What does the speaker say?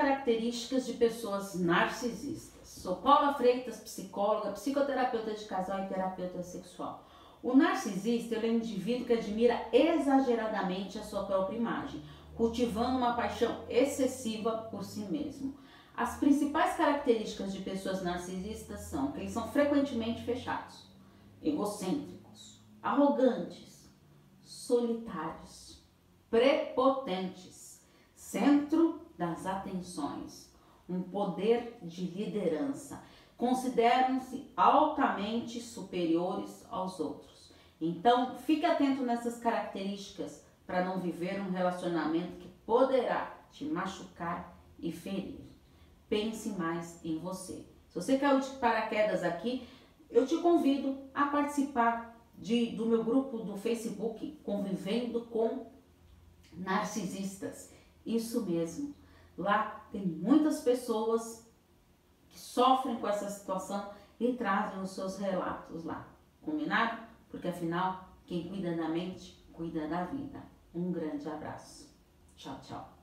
características de pessoas narcisistas. Sou Paula Freitas, psicóloga, psicoterapeuta de casal e terapeuta sexual. O narcisista é um indivíduo que admira exageradamente a sua própria imagem, cultivando uma paixão excessiva por si mesmo. As principais características de pessoas narcisistas são que eles são frequentemente fechados, egocêntricos, arrogantes, solitários, prepotentes, centro das atenções, um poder de liderança. Consideram-se altamente superiores aos outros. Então, fique atento nessas características para não viver um relacionamento que poderá te machucar e ferir. Pense mais em você. Se você caiu de paraquedas aqui, eu te convido a participar de, do meu grupo do Facebook Convivendo com Narcisistas. Isso mesmo. Lá tem muitas pessoas que sofrem com essa situação e trazem os seus relatos lá. Combinado? Porque afinal, quem cuida da mente, cuida da vida. Um grande abraço. Tchau, tchau.